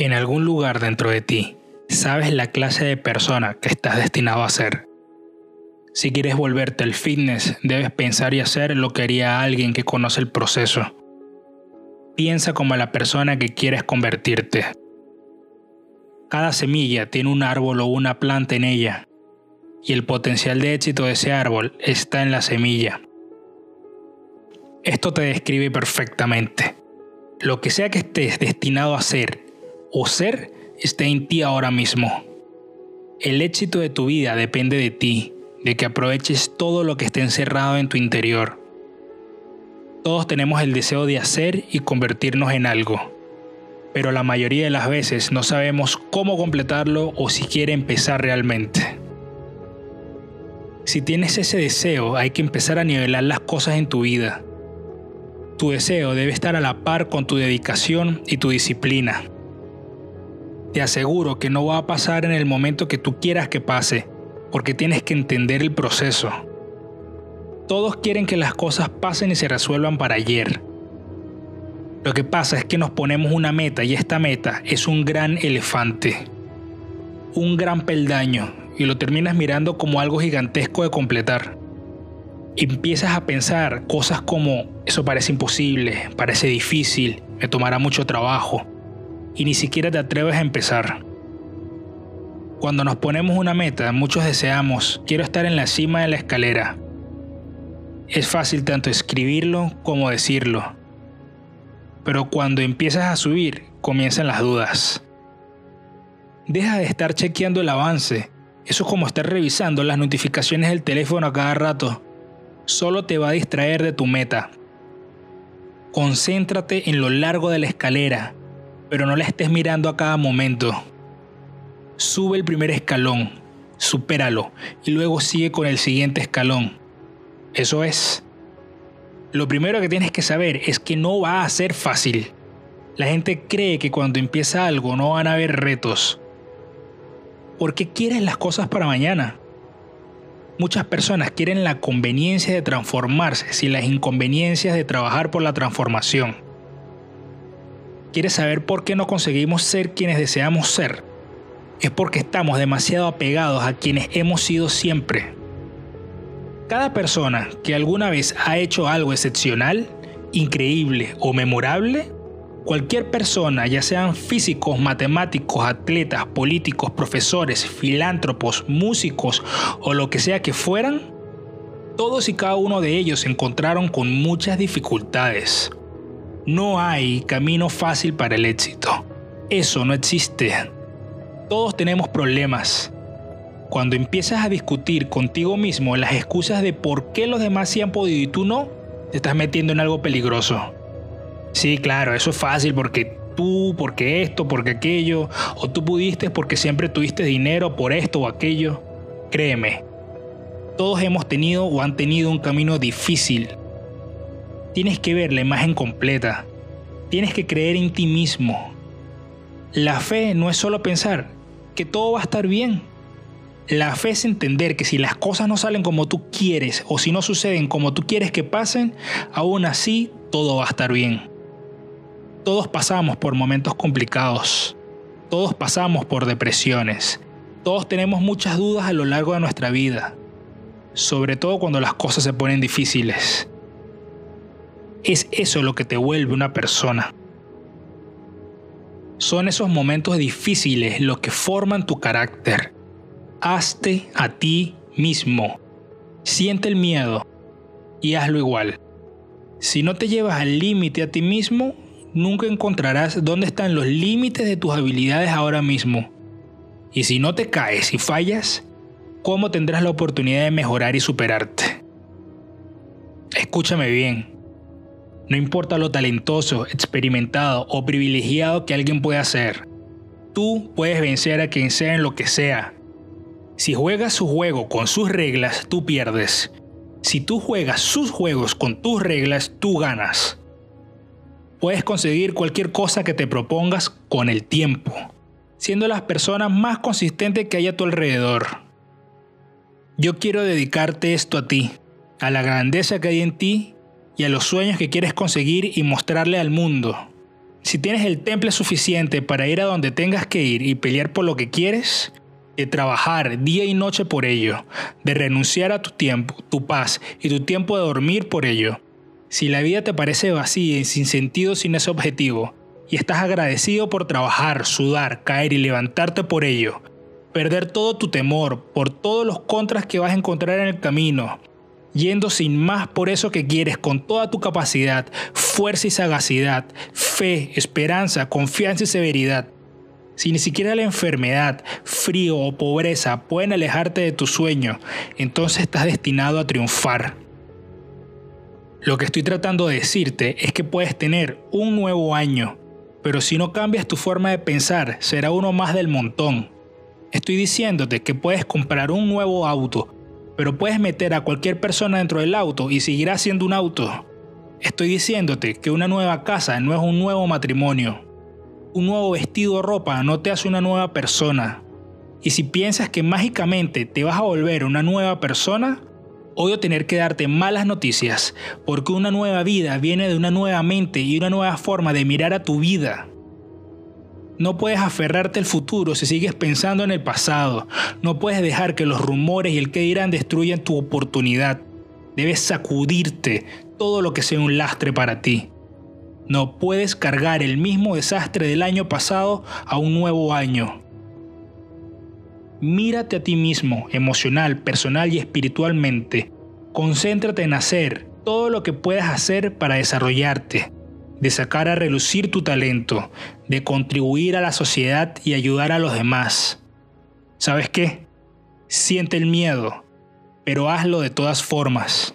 En algún lugar dentro de ti, sabes la clase de persona que estás destinado a ser. Si quieres volverte al fitness, debes pensar y hacer lo que haría alguien que conoce el proceso. Piensa como la persona que quieres convertirte. Cada semilla tiene un árbol o una planta en ella, y el potencial de éxito de ese árbol está en la semilla. Esto te describe perfectamente. Lo que sea que estés destinado a ser o ser está en ti ahora mismo. El éxito de tu vida depende de ti, de que aproveches todo lo que esté encerrado en tu interior. Todos tenemos el deseo de hacer y convertirnos en algo, pero la mayoría de las veces no sabemos cómo completarlo o si quiere empezar realmente. Si tienes ese deseo, hay que empezar a nivelar las cosas en tu vida. Tu deseo debe estar a la par con tu dedicación y tu disciplina. Te aseguro que no va a pasar en el momento que tú quieras que pase, porque tienes que entender el proceso. Todos quieren que las cosas pasen y se resuelvan para ayer. Lo que pasa es que nos ponemos una meta y esta meta es un gran elefante, un gran peldaño, y lo terminas mirando como algo gigantesco de completar. Empiezas a pensar cosas como, eso parece imposible, parece difícil, me tomará mucho trabajo, y ni siquiera te atreves a empezar. Cuando nos ponemos una meta, muchos deseamos, quiero estar en la cima de la escalera. Es fácil tanto escribirlo como decirlo. Pero cuando empiezas a subir, comienzan las dudas. Deja de estar chequeando el avance. Eso es como estar revisando las notificaciones del teléfono a cada rato. Solo te va a distraer de tu meta. Concéntrate en lo largo de la escalera pero no la estés mirando a cada momento. Sube el primer escalón, supéralo y luego sigue con el siguiente escalón. Eso es. Lo primero que tienes que saber es que no va a ser fácil. La gente cree que cuando empieza algo no van a haber retos. ¿Por qué quieres las cosas para mañana? Muchas personas quieren la conveniencia de transformarse sin las inconveniencias de trabajar por la transformación. ¿Quieres saber por qué no conseguimos ser quienes deseamos ser? Es porque estamos demasiado apegados a quienes hemos sido siempre. Cada persona que alguna vez ha hecho algo excepcional, increíble o memorable, cualquier persona, ya sean físicos, matemáticos, atletas, políticos, profesores, filántropos, músicos o lo que sea que fueran, todos y cada uno de ellos se encontraron con muchas dificultades, no hay camino fácil para el éxito. Eso no existe. Todos tenemos problemas. Cuando empiezas a discutir contigo mismo las excusas de por qué los demás sí han podido y tú no, te estás metiendo en algo peligroso. Sí, claro, eso es fácil porque tú, porque esto, porque aquello, o tú pudiste porque siempre tuviste dinero por esto o aquello. Créeme, todos hemos tenido o han tenido un camino difícil, Tienes que ver la imagen completa. Tienes que creer en ti mismo. La fe no es solo pensar que todo va a estar bien. La fe es entender que si las cosas no salen como tú quieres o si no suceden como tú quieres que pasen, aún así todo va a estar bien. Todos pasamos por momentos complicados. Todos pasamos por depresiones. Todos tenemos muchas dudas a lo largo de nuestra vida. Sobre todo cuando las cosas se ponen difíciles. Es eso lo que te vuelve una persona. Son esos momentos difíciles los que forman tu carácter. Hazte a ti mismo. Siente el miedo y hazlo igual. Si no te llevas al límite a ti mismo, nunca encontrarás dónde están los límites de tus habilidades ahora mismo. Y si no te caes y fallas, ¿cómo tendrás la oportunidad de mejorar y superarte? Escúchame bien. No importa lo talentoso, experimentado o privilegiado que alguien pueda ser. Tú puedes vencer a quien sea en lo que sea. Si juegas su juego con sus reglas, tú pierdes. Si tú juegas sus juegos con tus reglas, tú ganas. Puedes conseguir cualquier cosa que te propongas con el tiempo, siendo las personas más consistentes que hay a tu alrededor. Yo quiero dedicarte esto a ti, a la grandeza que hay en ti y a los sueños que quieres conseguir y mostrarle al mundo. Si tienes el temple suficiente para ir a donde tengas que ir y pelear por lo que quieres, de trabajar día y noche por ello, de renunciar a tu tiempo, tu paz y tu tiempo de dormir por ello. Si la vida te parece vacía y sin sentido sin ese objetivo, y estás agradecido por trabajar, sudar, caer y levantarte por ello, perder todo tu temor por todos los contras que vas a encontrar en el camino, yendo sin más por eso que quieres con toda tu capacidad, fuerza y sagacidad, fe, esperanza, confianza y severidad. Si ni siquiera la enfermedad, frío o pobreza pueden alejarte de tu sueño, entonces estás destinado a triunfar. Lo que estoy tratando de decirte es que puedes tener un nuevo año, pero si no cambias tu forma de pensar, será uno más del montón. Estoy diciéndote que puedes comprar un nuevo auto, pero puedes meter a cualquier persona dentro del auto y seguirá siendo un auto. Estoy diciéndote que una nueva casa no es un nuevo matrimonio. Un nuevo vestido o ropa no te hace una nueva persona. Y si piensas que mágicamente te vas a volver una nueva persona, odio tener que darte malas noticias, porque una nueva vida viene de una nueva mente y una nueva forma de mirar a tu vida. No puedes aferrarte al futuro si sigues pensando en el pasado. No puedes dejar que los rumores y el que dirán destruyan tu oportunidad. Debes sacudirte todo lo que sea un lastre para ti. No puedes cargar el mismo desastre del año pasado a un nuevo año. Mírate a ti mismo, emocional, personal y espiritualmente. Concéntrate en hacer todo lo que puedas hacer para desarrollarte de sacar a relucir tu talento, de contribuir a la sociedad y ayudar a los demás. ¿Sabes qué? Siente el miedo, pero hazlo de todas formas.